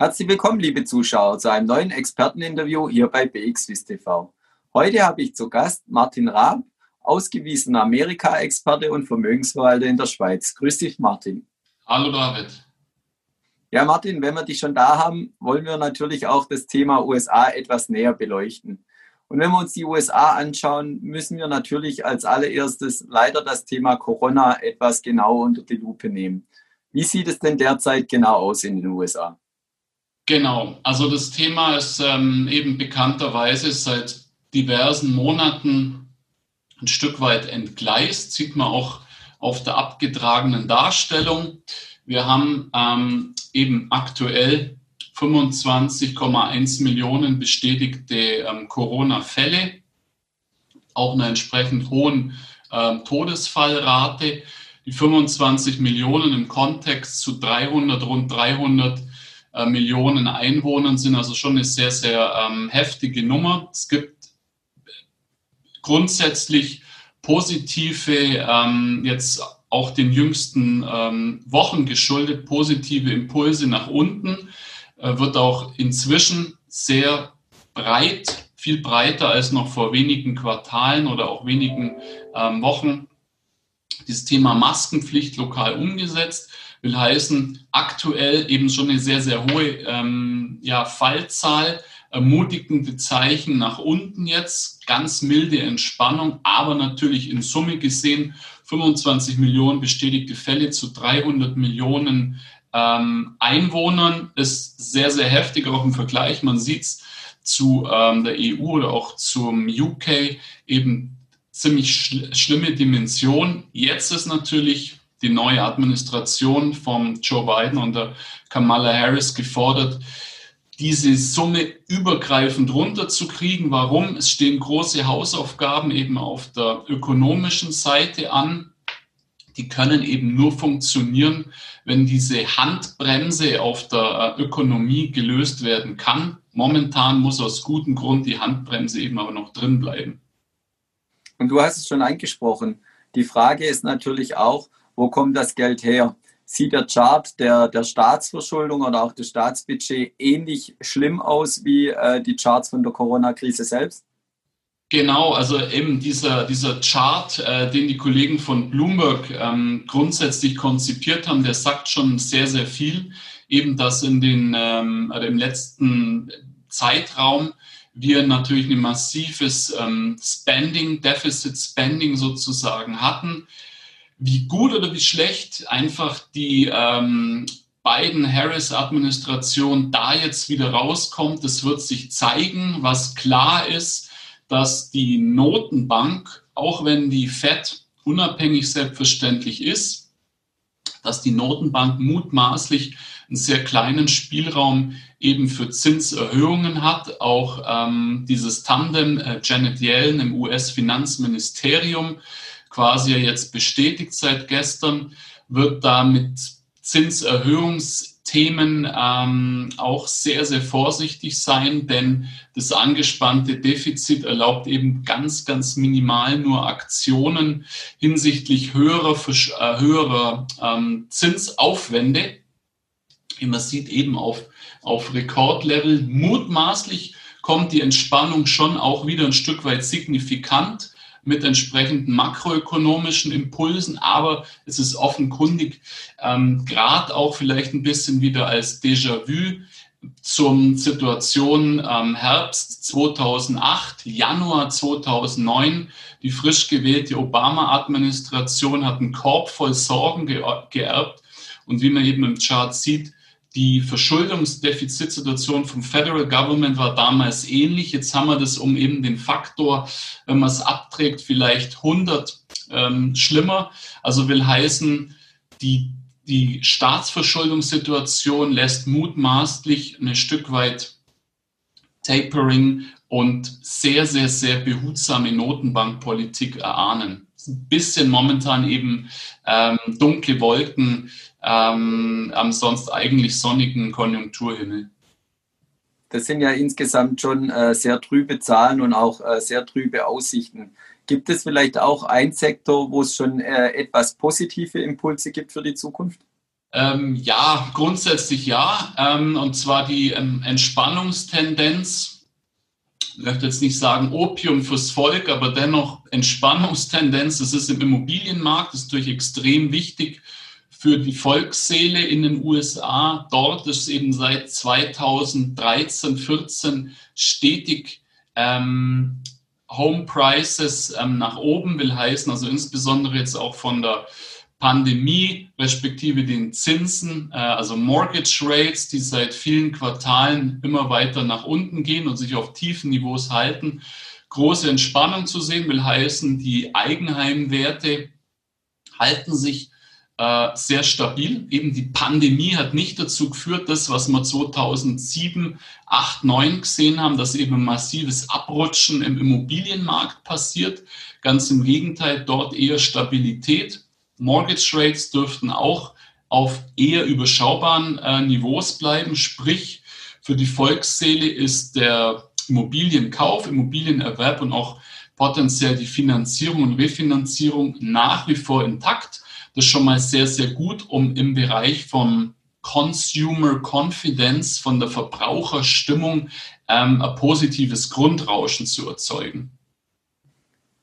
Herzlich willkommen, liebe Zuschauer, zu einem neuen Experteninterview hier bei BXWIS TV. Heute habe ich zu Gast Martin Raab, ausgewiesener Amerika-Experte und Vermögensverwalter in der Schweiz. Grüß dich, Martin. Hallo, David. Ja, Martin, wenn wir dich schon da haben, wollen wir natürlich auch das Thema USA etwas näher beleuchten. Und wenn wir uns die USA anschauen, müssen wir natürlich als allererstes leider das Thema Corona etwas genau unter die Lupe nehmen. Wie sieht es denn derzeit genau aus in den USA? Genau, also das Thema ist ähm, eben bekannterweise seit diversen Monaten ein Stück weit entgleist, sieht man auch auf der abgetragenen Darstellung. Wir haben ähm, eben aktuell 25,1 Millionen bestätigte ähm, Corona-Fälle, auch einer entsprechend hohen ähm, Todesfallrate. Die 25 Millionen im Kontext zu 300, rund 300 äh, Millionen Einwohnern sind. Also schon eine sehr, sehr ähm, heftige Nummer. Es gibt grundsätzlich positive, ähm, jetzt auch den jüngsten ähm, Wochen geschuldet, positive Impulse nach unten, äh, wird auch inzwischen sehr breit, viel breiter als noch vor wenigen Quartalen oder auch wenigen ähm, Wochen, dieses Thema Maskenpflicht lokal umgesetzt will heißen, aktuell eben schon eine sehr, sehr hohe ähm, ja, Fallzahl, ermutigende Zeichen nach unten jetzt, ganz milde Entspannung, aber natürlich in Summe gesehen 25 Millionen bestätigte Fälle zu 300 Millionen ähm, Einwohnern ist sehr, sehr heftig, auch im Vergleich. Man sieht es zu ähm, der EU oder auch zum UK eben ziemlich schl schlimme Dimension. Jetzt ist natürlich die neue Administration von Joe Biden und der Kamala Harris gefordert, diese Summe übergreifend runterzukriegen. Warum? Es stehen große Hausaufgaben eben auf der ökonomischen Seite an. Die können eben nur funktionieren, wenn diese Handbremse auf der äh, Ökonomie gelöst werden kann. Momentan muss aus gutem Grund die Handbremse eben aber noch drin bleiben. Und du hast es schon angesprochen. Die Frage ist natürlich auch, wo kommt das Geld her? Sieht der Chart der, der Staatsverschuldung oder auch das Staatsbudget ähnlich schlimm aus wie äh, die Charts von der Corona-Krise selbst? Genau, also eben dieser, dieser Chart, äh, den die Kollegen von Bloomberg ähm, grundsätzlich konzipiert haben, der sagt schon sehr, sehr viel. Eben, dass in den, ähm, also im letzten Zeitraum wir natürlich ein massives ähm, Spending, Deficit Spending sozusagen hatten wie gut oder wie schlecht einfach die ähm, Biden-Harris-Administration da jetzt wieder rauskommt, das wird sich zeigen. Was klar ist, dass die Notenbank, auch wenn die Fed unabhängig selbstverständlich ist, dass die Notenbank mutmaßlich einen sehr kleinen Spielraum eben für Zinserhöhungen hat. Auch ähm, dieses Tandem äh, Janet Yellen im US-Finanzministerium quasi jetzt bestätigt seit gestern, wird da mit Zinserhöhungsthemen ähm, auch sehr, sehr vorsichtig sein, denn das angespannte Defizit erlaubt eben ganz, ganz minimal nur Aktionen hinsichtlich höherer, äh, höherer ähm, Zinsaufwände. Man sieht eben auf, auf Rekordlevel, mutmaßlich kommt die Entspannung schon auch wieder ein Stück weit signifikant mit entsprechenden makroökonomischen Impulsen, aber es ist offenkundig ähm, gerade auch vielleicht ein bisschen wieder als Déjà-vu zur Situation ähm, Herbst 2008, Januar 2009. Die frisch gewählte Obama-Administration hat einen Korb voll Sorgen ge geerbt. Und wie man eben im Chart sieht, die Verschuldungsdefizitsituation vom Federal Government war damals ähnlich. Jetzt haben wir das um eben den Faktor, wenn man es abträgt, vielleicht 100 ähm, schlimmer. Also will heißen, die, die Staatsverschuldungssituation lässt mutmaßlich ein Stück weit Tapering und sehr, sehr, sehr behutsame Notenbankpolitik erahnen. Ein bisschen momentan eben ähm, dunkle Wolken ähm, am sonst eigentlich sonnigen Konjunkturhimmel. Das sind ja insgesamt schon äh, sehr trübe Zahlen und auch äh, sehr trübe Aussichten. Gibt es vielleicht auch einen Sektor, wo es schon äh, etwas positive Impulse gibt für die Zukunft? Ähm, ja, grundsätzlich ja. Ähm, und zwar die ähm, Entspannungstendenz. Ich möchte jetzt nicht sagen Opium fürs Volk, aber dennoch Entspannungstendenz. Das ist im Immobilienmarkt, ist natürlich extrem wichtig für die Volksseele in den USA. Dort ist eben seit 2013, 14 stetig ähm, Home Prices ähm, nach oben will heißen, also insbesondere jetzt auch von der Pandemie respektive den Zinsen, äh, also Mortgage Rates, die seit vielen Quartalen immer weiter nach unten gehen und sich auf tiefen Niveaus halten. Große Entspannung zu sehen will heißen, die Eigenheimwerte halten sich äh, sehr stabil. Eben die Pandemie hat nicht dazu geführt, das, was wir 2007, 8, 9 gesehen haben, dass eben ein massives Abrutschen im Immobilienmarkt passiert. Ganz im Gegenteil, dort eher Stabilität. Mortgage Rates dürften auch auf eher überschaubaren äh, Niveaus bleiben. Sprich, für die Volksseele ist der Immobilienkauf, Immobilienerwerb und auch potenziell die Finanzierung und Refinanzierung nach wie vor intakt. Das ist schon mal sehr, sehr gut, um im Bereich von Consumer Confidence, von der Verbraucherstimmung ähm, ein positives Grundrauschen zu erzeugen.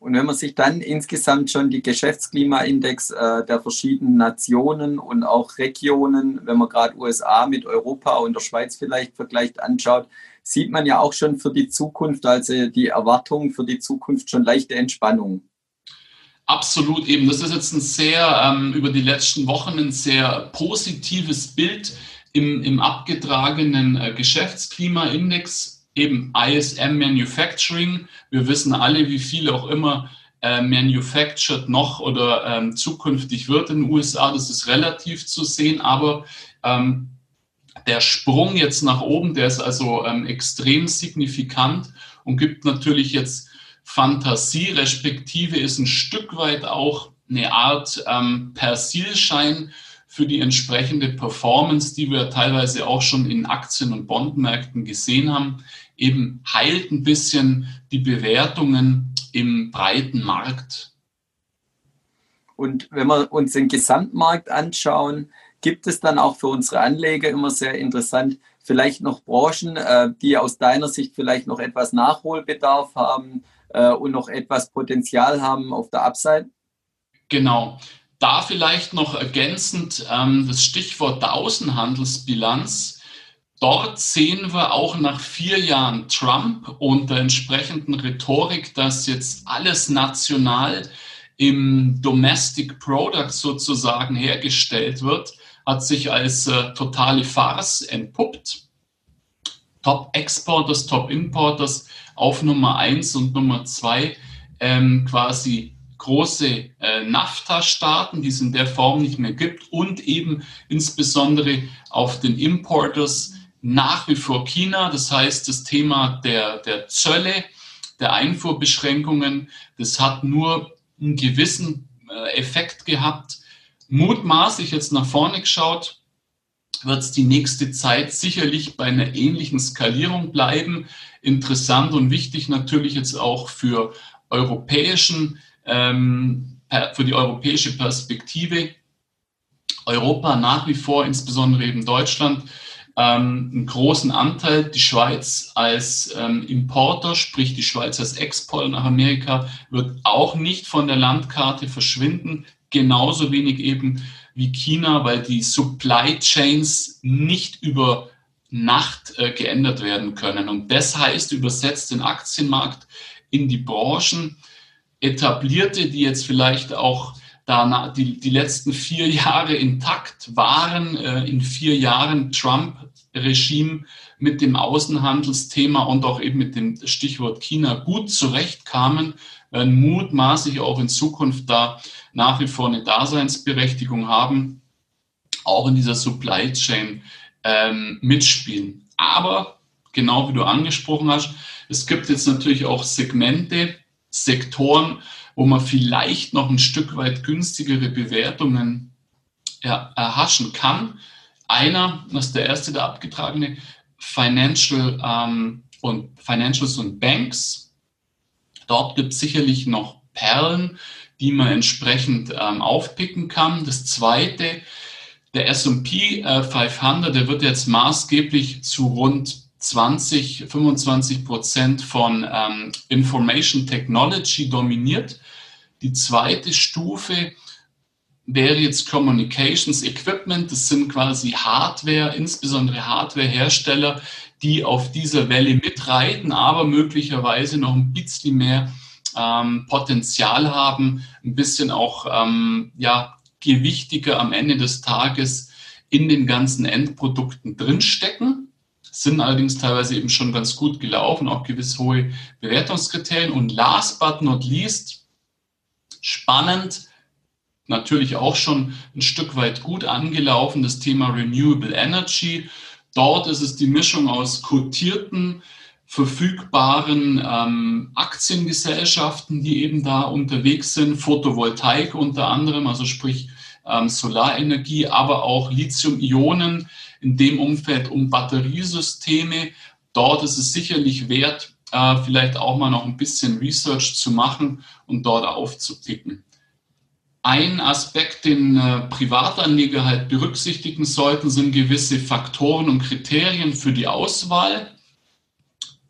Und wenn man sich dann insgesamt schon die Geschäftsklimaindex äh, der verschiedenen Nationen und auch Regionen, wenn man gerade USA mit Europa und der Schweiz vielleicht vergleicht, anschaut, sieht man ja auch schon für die Zukunft, also die Erwartung für die Zukunft schon leichte Entspannung. Absolut eben. Das ist jetzt ein sehr, ähm, über die letzten Wochen ein sehr positives Bild im, im abgetragenen äh, Geschäftsklimaindex, eben ISM Manufacturing. Wir wissen alle, wie viel auch immer äh, manufactured noch oder ähm, zukünftig wird in den USA. Das ist relativ zu sehen, aber ähm, der Sprung jetzt nach oben, der ist also ähm, extrem signifikant und gibt natürlich jetzt Fantasie, respektive ist ein Stück weit auch eine Art ähm, Persilschein für die entsprechende Performance, die wir teilweise auch schon in Aktien- und Bondmärkten gesehen haben, eben heilt ein bisschen die Bewertungen im breiten Markt. Und wenn wir uns den Gesamtmarkt anschauen, gibt es dann auch für unsere Anleger immer sehr interessant, vielleicht noch Branchen, äh, die aus deiner Sicht vielleicht noch etwas Nachholbedarf haben, äh, und noch etwas Potenzial haben auf der Upside? Genau. Da vielleicht noch ergänzend ähm, das Stichwort der Außenhandelsbilanz. Dort sehen wir auch nach vier Jahren Trump und der entsprechenden Rhetorik, dass jetzt alles national im Domestic Product sozusagen hergestellt wird, hat sich als äh, totale Farce entpuppt. Top Exporters, Top Importers auf Nummer 1 und Nummer 2 ähm, quasi große äh, NAFTA-Staaten, die es in der Form nicht mehr gibt und eben insbesondere auf den Importers nach wie vor China. Das heißt, das Thema der, der Zölle, der Einfuhrbeschränkungen, das hat nur einen gewissen äh, Effekt gehabt. Mutmaßlich jetzt nach vorne geschaut, wird es die nächste Zeit sicherlich bei einer ähnlichen Skalierung bleiben. Interessant und wichtig natürlich jetzt auch für europäischen, ähm, für die europäische Perspektive. Europa nach wie vor, insbesondere eben Deutschland, ähm, einen großen Anteil. Die Schweiz als ähm, Importer, sprich die Schweiz als Exporter nach Amerika, wird auch nicht von der Landkarte verschwinden. Genauso wenig eben wie China, weil die Supply Chains nicht über Nacht äh, geändert werden können. Und das heißt übersetzt den Aktienmarkt in die Branchen, etablierte, die jetzt vielleicht auch da die, die letzten vier Jahre intakt waren, äh, in vier Jahren Trump-Regime mit dem Außenhandelsthema und auch eben mit dem Stichwort China gut zurechtkamen, werden mutmaßlich auch in Zukunft da nach wie vor eine Daseinsberechtigung haben, auch in dieser Supply Chain ähm, mitspielen. Aber genau wie du angesprochen hast, es gibt jetzt natürlich auch Segmente, Sektoren, wo man vielleicht noch ein Stück weit günstigere Bewertungen erhaschen kann. Einer, das ist der erste, der abgetragene, Financial ähm, und Financials und Banks. Dort gibt es sicherlich noch Perlen, die man entsprechend ähm, aufpicken kann. Das zweite, Der S&P 500, der wird jetzt maßgeblich zu rund 20, 25 Prozent von ähm, Information Technology dominiert. Die zweite Stufe wäre jetzt Communications Equipment. Das sind quasi Hardware, insbesondere Hardwarehersteller, die auf dieser Welle mitreiten, aber möglicherweise noch ein bisschen mehr ähm, Potenzial haben, ein bisschen auch ähm, ja, gewichtiger am Ende des Tages in den ganzen Endprodukten drinstecken sind allerdings teilweise eben schon ganz gut gelaufen, auch gewiss hohe Bewertungskriterien. Und last but not least, spannend, natürlich auch schon ein Stück weit gut angelaufen, das Thema Renewable Energy. Dort ist es die Mischung aus kotierten, verfügbaren ähm, Aktiengesellschaften, die eben da unterwegs sind, Photovoltaik unter anderem, also sprich ähm, Solarenergie, aber auch Lithium-Ionen in dem Umfeld um Batteriesysteme. Dort ist es sicherlich wert, äh, vielleicht auch mal noch ein bisschen Research zu machen und dort aufzupicken. Ein Aspekt, den äh, Privatanleger halt berücksichtigen sollten, sind gewisse Faktoren und Kriterien für die Auswahl.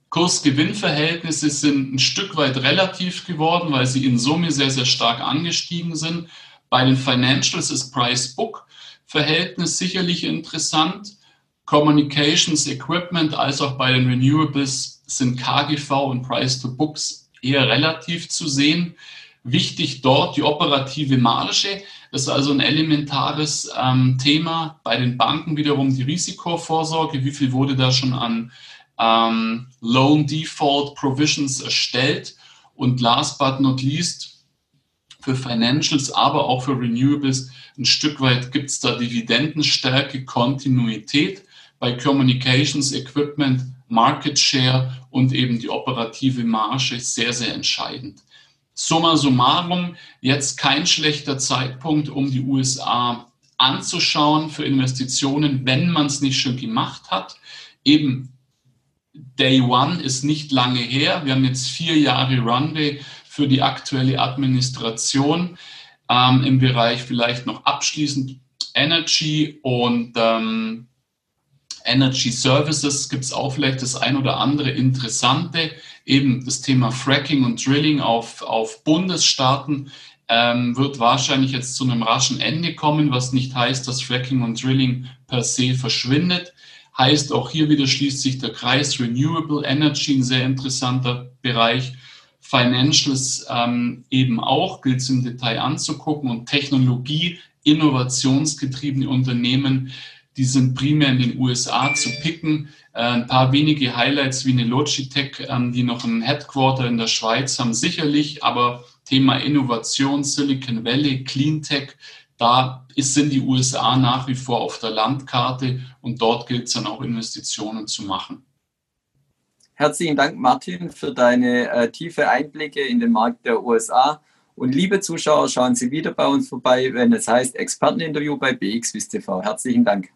Kurs-Gewinn-Verhältnisse sind ein Stück weit relativ geworden, weil sie in Summe sehr, sehr stark angestiegen sind. Bei den Financials ist Price-Book Verhältnis sicherlich interessant. Communications Equipment als auch bei den Renewables sind KGV und Price to Books eher relativ zu sehen. Wichtig dort die operative Marge. Das ist also ein elementares ähm, Thema. Bei den Banken wiederum die Risikovorsorge. Wie viel wurde da schon an ähm, Loan Default Provisions erstellt? Und last but not least für Financials, aber auch für Renewables ein Stück weit gibt es da Dividendenstärke, Kontinuität bei Communications Equipment, Market Share und eben die operative Marge ist sehr, sehr entscheidend. Summa summarum, jetzt kein schlechter Zeitpunkt, um die USA anzuschauen für Investitionen, wenn man es nicht schon gemacht hat. Eben Day One ist nicht lange her. Wir haben jetzt vier Jahre Runway für die aktuelle Administration ähm, im Bereich vielleicht noch abschließend Energy und ähm, Energy Services gibt es auch vielleicht das ein oder andere Interessante. Eben das Thema Fracking und Drilling auf, auf Bundesstaaten ähm, wird wahrscheinlich jetzt zu einem raschen Ende kommen, was nicht heißt, dass Fracking und Drilling per se verschwindet. Heißt auch hier wieder schließt sich der Kreis Renewable Energy, ein sehr interessanter Bereich. Financials ähm, eben auch, gilt es im Detail anzugucken und Technologie, innovationsgetriebene Unternehmen, die sind primär in den USA zu picken. Äh, ein paar wenige Highlights wie eine Logitech, ähm, die noch ein Headquarter in der Schweiz haben, sicherlich, aber Thema Innovation, Silicon Valley, Cleantech, da ist, sind die USA nach wie vor auf der Landkarte und dort gilt es dann auch Investitionen zu machen. Herzlichen Dank, Martin, für deine äh, tiefe Einblicke in den Markt der USA. Und liebe Zuschauer, schauen Sie wieder bei uns vorbei, wenn es heißt Experteninterview bei BXWIST TV. Herzlichen Dank.